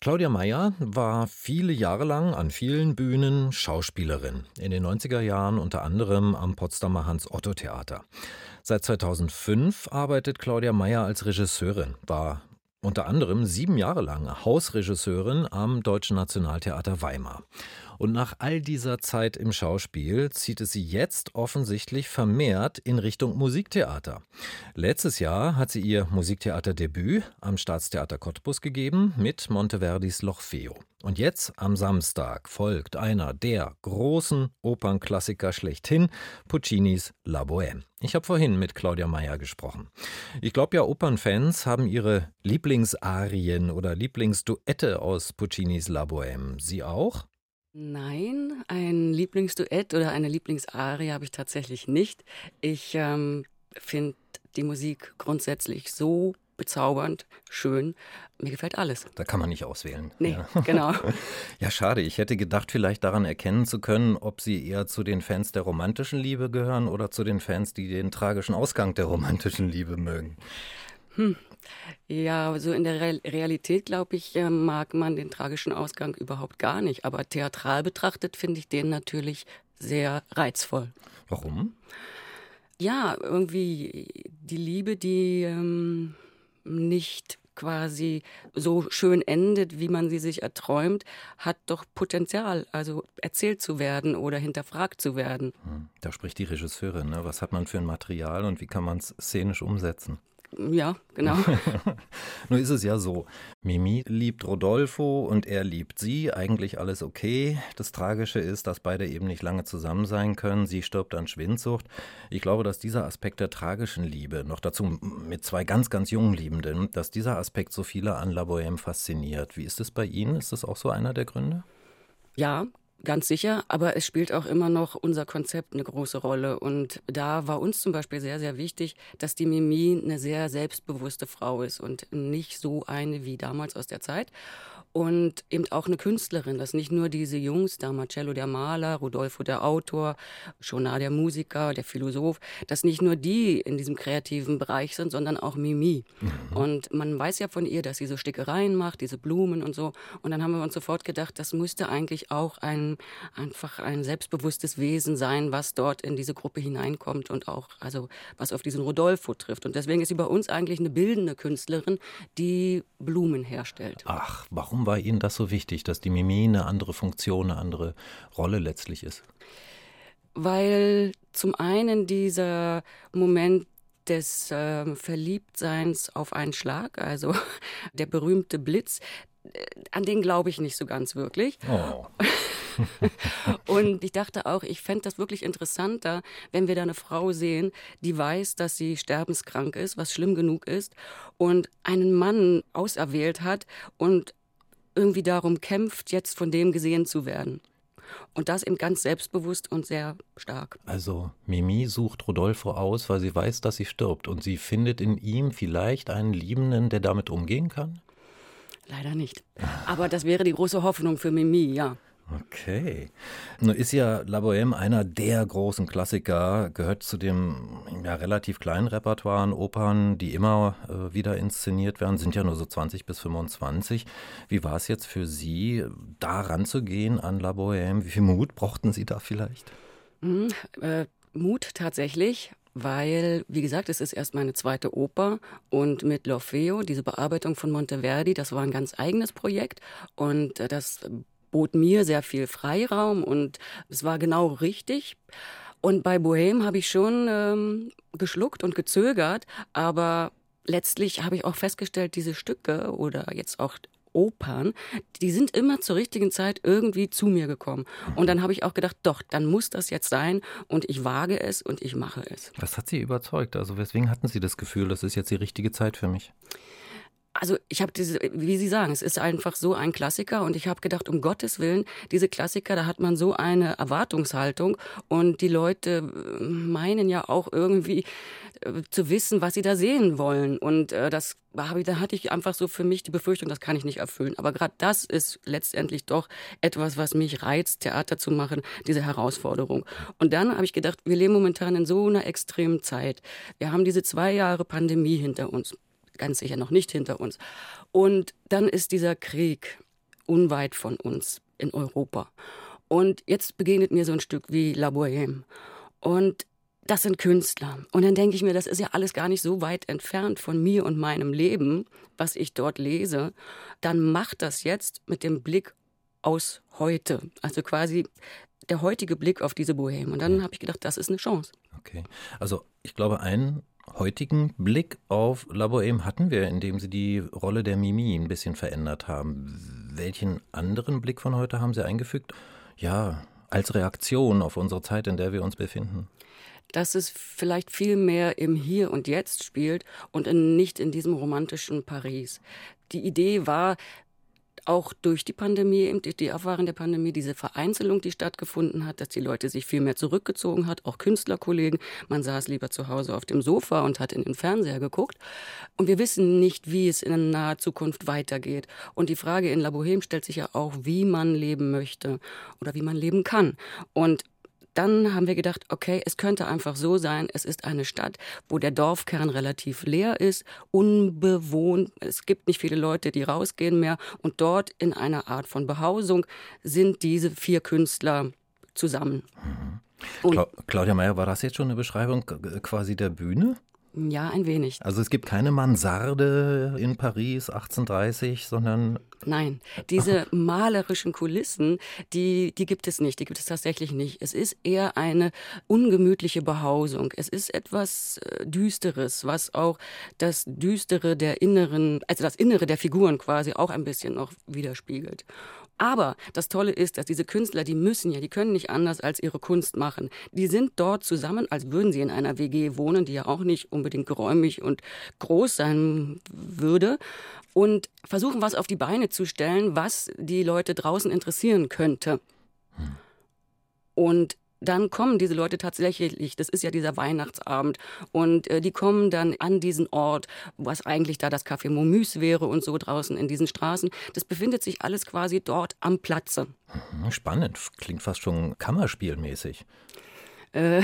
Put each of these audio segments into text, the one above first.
Claudia Meyer war viele Jahre lang an vielen Bühnen Schauspielerin. In den 90er Jahren unter anderem am Potsdamer Hans-Otto-Theater. Seit 2005 arbeitet Claudia Meyer als Regisseurin, war unter anderem sieben Jahre lang Hausregisseurin am Deutschen Nationaltheater Weimar. Und nach all dieser Zeit im Schauspiel zieht es sie jetzt offensichtlich vermehrt in Richtung Musiktheater. Letztes Jahr hat sie ihr Musiktheaterdebüt am Staatstheater Cottbus gegeben mit Monteverdis L'Orfeo. Und jetzt am Samstag folgt einer der großen Opernklassiker schlechthin, Puccinis La Bohème. Ich habe vorhin mit Claudia Meyer gesprochen. Ich glaube ja, Opernfans haben ihre Lieblingsarien oder Lieblingsduette aus Puccinis La Bohème. Sie auch? Nein, ein Lieblingsduett oder eine Lieblingsarie habe ich tatsächlich nicht. Ich ähm, finde die Musik grundsätzlich so bezaubernd, schön. Mir gefällt alles. Da kann man nicht auswählen. Nee, ja. genau. ja, schade. Ich hätte gedacht, vielleicht daran erkennen zu können, ob Sie eher zu den Fans der romantischen Liebe gehören oder zu den Fans, die den tragischen Ausgang der romantischen Liebe mögen. Hm. Ja, so in der Realität, glaube ich, äh, mag man den tragischen Ausgang überhaupt gar nicht. Aber theatral betrachtet finde ich den natürlich sehr reizvoll. Warum? Ja, irgendwie die Liebe, die ähm, nicht quasi so schön endet, wie man sie sich erträumt, hat doch Potenzial, also erzählt zu werden oder hinterfragt zu werden. Hm, da spricht die Regisseurin. Ne? Was hat man für ein Material und wie kann man es szenisch umsetzen? Ja, genau. Nur ist es ja so, Mimi liebt Rodolfo und er liebt sie, eigentlich alles okay. Das Tragische ist, dass beide eben nicht lange zusammen sein können. Sie stirbt an Schwindsucht. Ich glaube, dass dieser Aspekt der tragischen Liebe, noch dazu mit zwei ganz, ganz jungen Liebenden, dass dieser Aspekt so viele an La Bohème fasziniert. Wie ist es bei Ihnen? Ist das auch so einer der Gründe? Ja, Ganz sicher, aber es spielt auch immer noch unser Konzept eine große Rolle. Und da war uns zum Beispiel sehr, sehr wichtig, dass die Mimi eine sehr selbstbewusste Frau ist und nicht so eine wie damals aus der Zeit und eben auch eine Künstlerin, dass nicht nur diese Jungs, da Marcello der Maler, Rodolfo der Autor, Schonard der Musiker, der Philosoph, dass nicht nur die in diesem kreativen Bereich sind, sondern auch Mimi. Mhm. Und man weiß ja von ihr, dass sie so Stickereien macht, diese Blumen und so. Und dann haben wir uns sofort gedacht, das müsste eigentlich auch ein, einfach ein selbstbewusstes Wesen sein, was dort in diese Gruppe hineinkommt und auch, also, was auf diesen Rodolfo trifft. Und deswegen ist sie bei uns eigentlich eine bildende Künstlerin, die Blumen herstellt. Ach, warum war Ihnen das so wichtig, dass die Mimi eine andere Funktion, eine andere Rolle letztlich ist? Weil zum einen dieser Moment des äh, Verliebtseins auf einen Schlag, also der berühmte Blitz, äh, an den glaube ich nicht so ganz wirklich. Oh. und ich dachte auch, ich fände das wirklich interessanter, wenn wir da eine Frau sehen, die weiß, dass sie sterbenskrank ist, was schlimm genug ist, und einen Mann auserwählt hat und irgendwie darum kämpft, jetzt von dem gesehen zu werden. Und das eben ganz selbstbewusst und sehr stark. Also Mimi sucht Rodolfo aus, weil sie weiß, dass sie stirbt. Und sie findet in ihm vielleicht einen Liebenden, der damit umgehen kann? Leider nicht. Aber das wäre die große Hoffnung für Mimi, ja. Okay. Nun ist ja La Bohème einer der großen Klassiker, gehört zu dem ja, relativ kleinen Repertoire an Opern, die immer äh, wieder inszeniert werden, sind ja nur so 20 bis 25. Wie war es jetzt für Sie, da ranzugehen an La Bohème? Wie viel Mut brauchten Sie da vielleicht? Mhm, äh, Mut tatsächlich, weil, wie gesagt, es ist erst meine zweite Oper und mit L'Orfeo, diese Bearbeitung von Monteverdi, das war ein ganz eigenes Projekt und äh, das bot mir sehr viel Freiraum und es war genau richtig. Und bei Bohem habe ich schon ähm, geschluckt und gezögert, aber letztlich habe ich auch festgestellt, diese Stücke oder jetzt auch Opern, die sind immer zur richtigen Zeit irgendwie zu mir gekommen. Und dann habe ich auch gedacht, doch, dann muss das jetzt sein und ich wage es und ich mache es. Was hat Sie überzeugt? Also weswegen hatten Sie das Gefühl, das ist jetzt die richtige Zeit für mich? Also ich habe diese, wie Sie sagen, es ist einfach so ein Klassiker und ich habe gedacht, um Gottes Willen, diese Klassiker, da hat man so eine Erwartungshaltung und die Leute äh, meinen ja auch irgendwie äh, zu wissen, was sie da sehen wollen und äh, das habe da hatte ich einfach so für mich die Befürchtung, das kann ich nicht erfüllen. Aber gerade das ist letztendlich doch etwas, was mich reizt, Theater zu machen, diese Herausforderung. Und dann habe ich gedacht, wir leben momentan in so einer extremen Zeit. Wir haben diese zwei Jahre Pandemie hinter uns ganz sicher noch nicht hinter uns. Und dann ist dieser Krieg unweit von uns in Europa. Und jetzt begegnet mir so ein Stück wie La Bohème. Und das sind Künstler. Und dann denke ich mir, das ist ja alles gar nicht so weit entfernt von mir und meinem Leben, was ich dort lese. Dann macht das jetzt mit dem Blick aus heute. Also quasi der heutige Blick auf diese Bohème. Und dann habe ich gedacht, das ist eine Chance. Okay. Also ich glaube, einen heutigen Blick auf La Bohème hatten wir, indem Sie die Rolle der Mimi ein bisschen verändert haben. Welchen anderen Blick von heute haben Sie eingefügt? Ja, als Reaktion auf unsere Zeit, in der wir uns befinden dass es vielleicht viel mehr im Hier und Jetzt spielt und in, nicht in diesem romantischen Paris. Die Idee war, auch durch die Pandemie, durch die Erfahrung der Pandemie, diese Vereinzelung, die stattgefunden hat, dass die Leute sich viel mehr zurückgezogen hat, auch Künstlerkollegen. Man saß lieber zu Hause auf dem Sofa und hat in den Fernseher geguckt. Und wir wissen nicht, wie es in naher Zukunft weitergeht. Und die Frage in La Bohème stellt sich ja auch, wie man leben möchte oder wie man leben kann. Und dann haben wir gedacht, okay, es könnte einfach so sein, es ist eine Stadt, wo der Dorfkern relativ leer ist, unbewohnt, es gibt nicht viele Leute, die rausgehen mehr und dort in einer Art von Behausung sind diese vier Künstler zusammen. Mhm. Claudia Meyer, war das jetzt schon eine Beschreibung quasi der Bühne? Ja, ein wenig. Also es gibt keine Mansarde in Paris 1830, sondern. Nein, diese malerischen Kulissen, die, die gibt es nicht, die gibt es tatsächlich nicht. Es ist eher eine ungemütliche Behausung. Es ist etwas äh, Düsteres, was auch das Düstere der inneren, also das Innere der Figuren quasi auch ein bisschen noch widerspiegelt. Aber das Tolle ist, dass diese Künstler, die müssen ja, die können nicht anders als ihre Kunst machen. Die sind dort zusammen, als würden sie in einer WG wohnen, die ja auch nicht unbedingt geräumig und groß sein würde. Und versuchen, was auf die Beine zu stellen, was die Leute draußen interessieren könnte. Hm. Und dann kommen diese Leute tatsächlich, das ist ja dieser Weihnachtsabend, und äh, die kommen dann an diesen Ort, was eigentlich da das Café Momüs wäre und so draußen in diesen Straßen. Das befindet sich alles quasi dort am Platze. Mhm, spannend, klingt fast schon Kammerspielmäßig. Äh,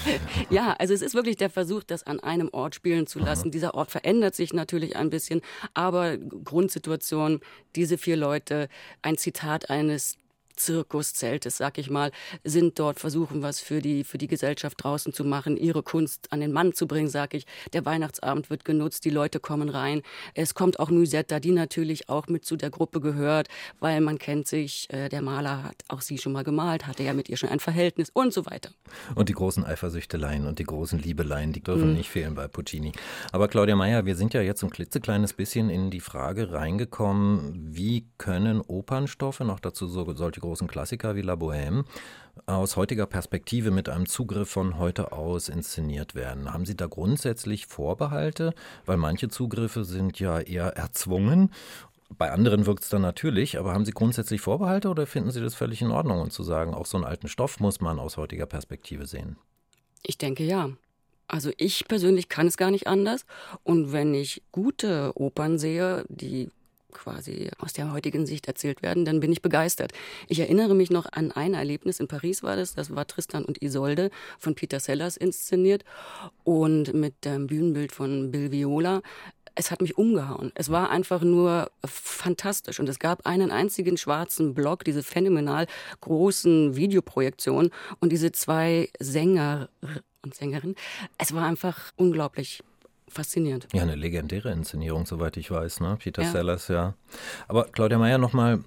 ja, also es ist wirklich der Versuch, das an einem Ort spielen zu lassen. Mhm. Dieser Ort verändert sich natürlich ein bisschen, aber Grundsituation, diese vier Leute, ein Zitat eines Zirkuszeltes, sag ich mal, sind dort, versuchen was für die, für die Gesellschaft draußen zu machen, ihre Kunst an den Mann zu bringen, sag ich. Der Weihnachtsabend wird genutzt, die Leute kommen rein. Es kommt auch Musetta, die natürlich auch mit zu der Gruppe gehört, weil man kennt sich, äh, der Maler hat auch sie schon mal gemalt, hatte ja mit ihr schon ein Verhältnis und so weiter. Und die großen Eifersüchteleien und die großen Liebeleien, die dürfen mhm. nicht fehlen bei Puccini. Aber Claudia Meyer, wir sind ja jetzt ein klitzekleines bisschen in die Frage reingekommen, wie können Opernstoffe, noch dazu so, solche großen Klassiker wie La Bohème aus heutiger Perspektive mit einem Zugriff von heute aus inszeniert werden. Haben Sie da grundsätzlich Vorbehalte? Weil manche Zugriffe sind ja eher erzwungen. Bei anderen wirkt es dann natürlich, aber haben Sie grundsätzlich Vorbehalte oder finden Sie das völlig in Ordnung und zu sagen, auch so einen alten Stoff muss man aus heutiger Perspektive sehen? Ich denke ja. Also ich persönlich kann es gar nicht anders. Und wenn ich gute Opern sehe, die quasi aus der heutigen Sicht erzählt werden, dann bin ich begeistert. Ich erinnere mich noch an ein Erlebnis, in Paris war das, das war Tristan und Isolde von Peter Sellers inszeniert und mit dem Bühnenbild von Bill Viola es hat mich umgehauen. Es war einfach nur fantastisch. Und es gab einen einzigen schwarzen Block, diese phänomenal großen Videoprojektionen und diese zwei Sänger und Sängerinnen. Es war einfach unglaublich faszinierend. Ja, eine legendäre Inszenierung, soweit ich weiß, ne? Peter ja. Sellers, ja. Aber Claudia Meyer, nochmal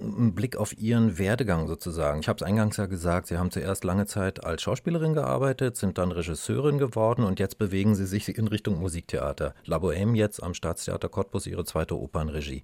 ein Blick auf Ihren Werdegang sozusagen. Ich habe es eingangs ja gesagt, Sie haben zuerst lange Zeit als Schauspielerin gearbeitet, sind dann Regisseurin geworden und jetzt bewegen Sie sich in Richtung Musiktheater. La Bohème jetzt am Staatstheater Cottbus, Ihre zweite Opernregie.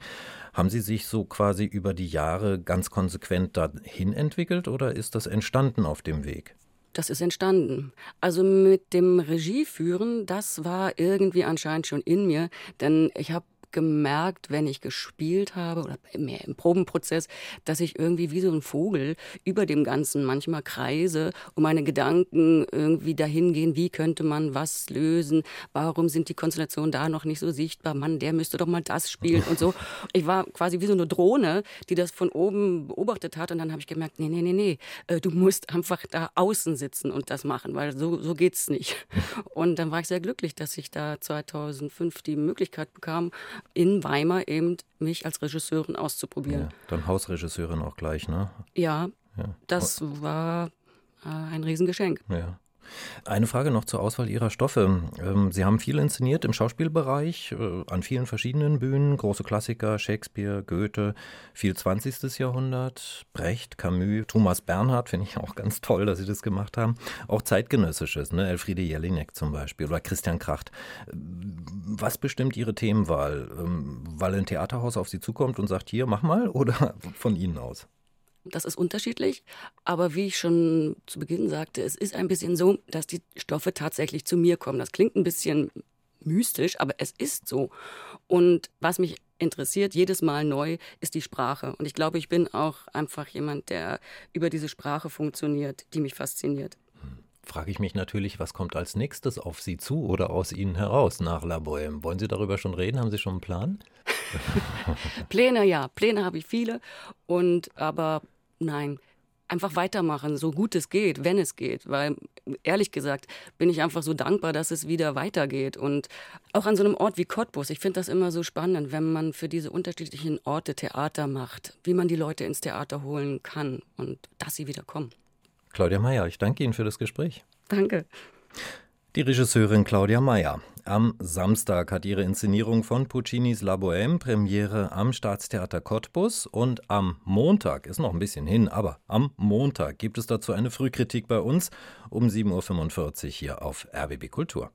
Haben Sie sich so quasi über die Jahre ganz konsequent dahin entwickelt oder ist das entstanden auf dem Weg? Das ist entstanden. Also mit dem Regieführen, das war irgendwie anscheinend schon in mir, denn ich habe gemerkt, wenn ich gespielt habe oder mehr im Probenprozess, dass ich irgendwie wie so ein Vogel über dem Ganzen manchmal kreise und meine Gedanken irgendwie dahin gehen, wie könnte man was lösen, warum sind die Konstellationen da noch nicht so sichtbar, Mann, der müsste doch mal das spielen und so. Ich war quasi wie so eine Drohne, die das von oben beobachtet hat und dann habe ich gemerkt, nee, nee, nee, nee, äh, du musst einfach da außen sitzen und das machen, weil so, so geht's nicht. Und dann war ich sehr glücklich, dass ich da 2005 die Möglichkeit bekam, in Weimar eben mich als Regisseurin auszuprobieren. Ja, dann Hausregisseurin auch gleich, ne? Ja, ja. das war äh, ein Riesengeschenk. Ja. Eine Frage noch zur Auswahl Ihrer Stoffe. Ähm, Sie haben viel inszeniert im Schauspielbereich, äh, an vielen verschiedenen Bühnen, große Klassiker, Shakespeare, Goethe, viel 20. Jahrhundert, Brecht, Camus, Thomas Bernhard, finde ich auch ganz toll, dass Sie das gemacht haben. Auch zeitgenössisches, ne? Elfriede Jelinek zum Beispiel oder Christian Kracht. Was bestimmt Ihre Themenwahl? Ähm, weil ein Theaterhaus auf Sie zukommt und sagt, hier, mach mal, oder von Ihnen aus? Das ist unterschiedlich, aber wie ich schon zu Beginn sagte, es ist ein bisschen so, dass die Stoffe tatsächlich zu mir kommen. Das klingt ein bisschen mystisch, aber es ist so. Und was mich interessiert jedes Mal neu, ist die Sprache. Und ich glaube, ich bin auch einfach jemand, der über diese Sprache funktioniert, die mich fasziniert. Frage ich mich natürlich, was kommt als nächstes auf Sie zu oder aus Ihnen heraus nach La Bohème? Wollen Sie darüber schon reden? Haben Sie schon einen Plan? Pläne, ja, Pläne habe ich viele. Und aber nein, einfach weitermachen, so gut es geht, wenn es geht. Weil ehrlich gesagt bin ich einfach so dankbar, dass es wieder weitergeht. Und auch an so einem Ort wie Cottbus, ich finde das immer so spannend, wenn man für diese unterschiedlichen Orte Theater macht, wie man die Leute ins Theater holen kann und dass sie wieder kommen. Claudia Meyer, ich danke Ihnen für das Gespräch. Danke. Die Regisseurin Claudia Meyer. Am Samstag hat ihre Inszenierung von Puccinis La Bohème Premiere am Staatstheater Cottbus und am Montag, ist noch ein bisschen hin, aber am Montag gibt es dazu eine Frühkritik bei uns um 7.45 Uhr hier auf RBB Kultur.